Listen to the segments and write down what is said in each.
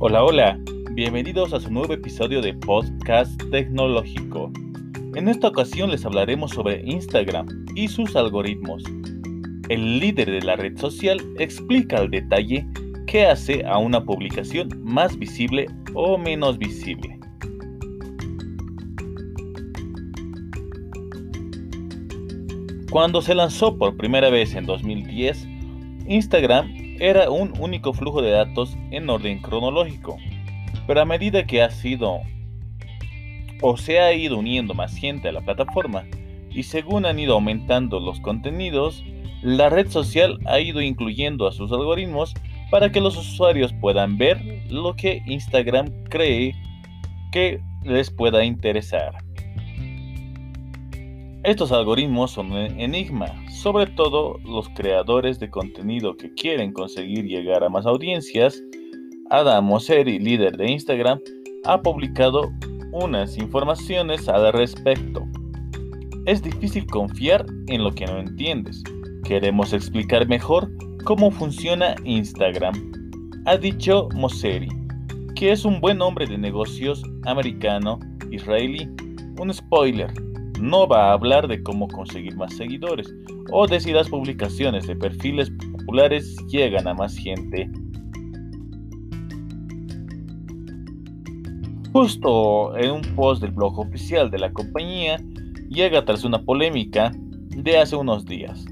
Hola, hola, bienvenidos a su nuevo episodio de Podcast Tecnológico. En esta ocasión les hablaremos sobre Instagram y sus algoritmos. El líder de la red social explica al detalle qué hace a una publicación más visible o menos visible. Cuando se lanzó por primera vez en 2010, Instagram era un único flujo de datos en orden cronológico, pero a medida que ha sido o se ha ido uniendo más gente a la plataforma y según han ido aumentando los contenidos, la red social ha ido incluyendo a sus algoritmos para que los usuarios puedan ver lo que Instagram cree que les pueda interesar. Estos algoritmos son un enigma, sobre todo los creadores de contenido que quieren conseguir llegar a más audiencias. Adam Mosseri, líder de Instagram, ha publicado unas informaciones al respecto. Es difícil confiar en lo que no entiendes. Queremos explicar mejor cómo funciona Instagram, ha dicho Mosseri, que es un buen hombre de negocios americano, israelí. Un spoiler, no va a hablar de cómo conseguir más seguidores o de si las publicaciones de perfiles populares llegan a más gente. Justo en un post del blog oficial de la compañía, llega tras una polémica de hace unos días.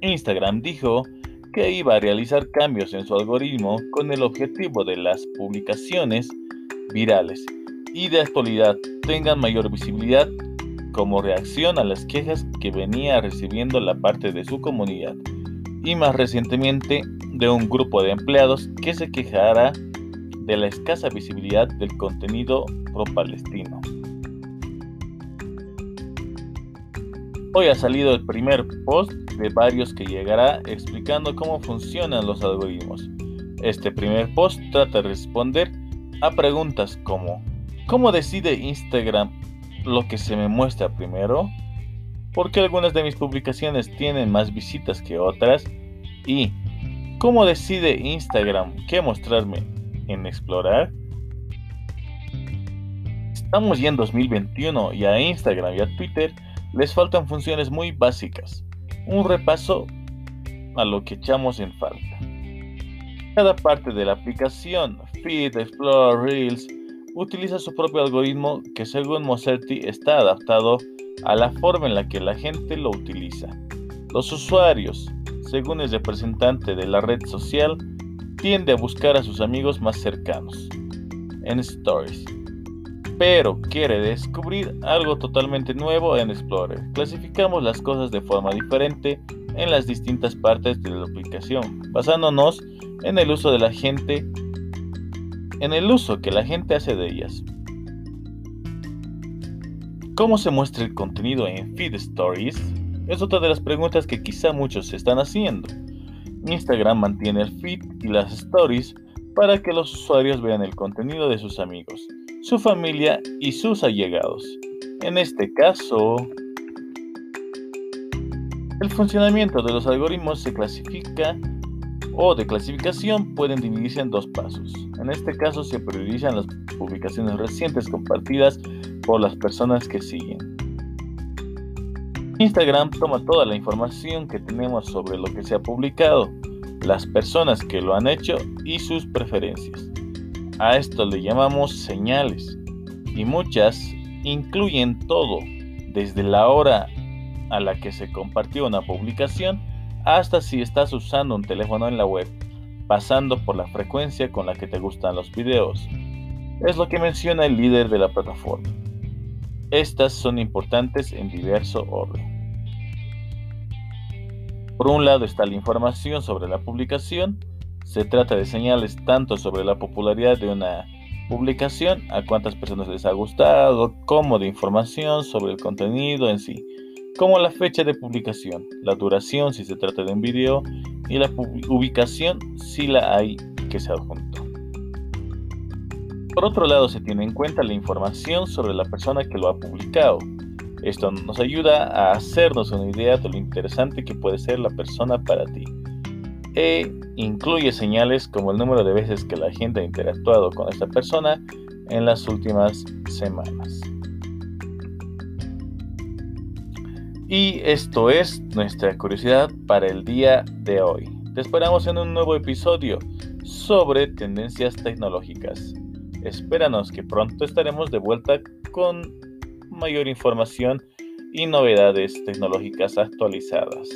Instagram dijo que iba a realizar cambios en su algoritmo con el objetivo de las publicaciones virales y de actualidad tengan mayor visibilidad como reacción a las quejas que venía recibiendo la parte de su comunidad y más recientemente de un grupo de empleados que se quejara de la escasa visibilidad del contenido pro-palestino. Hoy ha salido el primer post de varios que llegará explicando cómo funcionan los algoritmos. Este primer post trata de responder a preguntas como ¿Cómo decide Instagram lo que se me muestra primero, porque algunas de mis publicaciones tienen más visitas que otras y cómo decide Instagram qué mostrarme en explorar. Estamos ya en 2021 y a Instagram y a Twitter les faltan funciones muy básicas. Un repaso a lo que echamos en falta. Cada parte de la aplicación, Feed, Explore, Reels, utiliza su propio algoritmo que según Moserti está adaptado a la forma en la que la gente lo utiliza. Los usuarios, según el representante de la red social, tiende a buscar a sus amigos más cercanos en Stories, pero quiere descubrir algo totalmente nuevo en Explorer. Clasificamos las cosas de forma diferente en las distintas partes de la aplicación, basándonos en el uso de la gente en el uso que la gente hace de ellas. ¿Cómo se muestra el contenido en Feed Stories? Es otra de las preguntas que quizá muchos se están haciendo. Instagram mantiene el feed y las stories para que los usuarios vean el contenido de sus amigos, su familia y sus allegados. En este caso, el funcionamiento de los algoritmos se clasifica o de clasificación pueden dividirse en dos pasos. En este caso se priorizan las publicaciones recientes compartidas por las personas que siguen. Instagram toma toda la información que tenemos sobre lo que se ha publicado, las personas que lo han hecho y sus preferencias. A esto le llamamos señales y muchas incluyen todo, desde la hora a la que se compartió una publicación hasta si estás usando un teléfono en la web, pasando por la frecuencia con la que te gustan los videos. Es lo que menciona el líder de la plataforma. Estas son importantes en diverso orden. Por un lado está la información sobre la publicación. Se trata de señales tanto sobre la popularidad de una publicación, a cuántas personas les ha gustado, como de información sobre el contenido en sí como la fecha de publicación, la duración si se trata de un video y la ubicación si la hay que se adjuntó. Por otro lado, se tiene en cuenta la información sobre la persona que lo ha publicado. Esto nos ayuda a hacernos una idea de lo interesante que puede ser la persona para ti. e incluye señales como el número de veces que la gente ha interactuado con esta persona en las últimas semanas. Y esto es nuestra curiosidad para el día de hoy. Te esperamos en un nuevo episodio sobre tendencias tecnológicas. Espéranos que pronto estaremos de vuelta con mayor información y novedades tecnológicas actualizadas.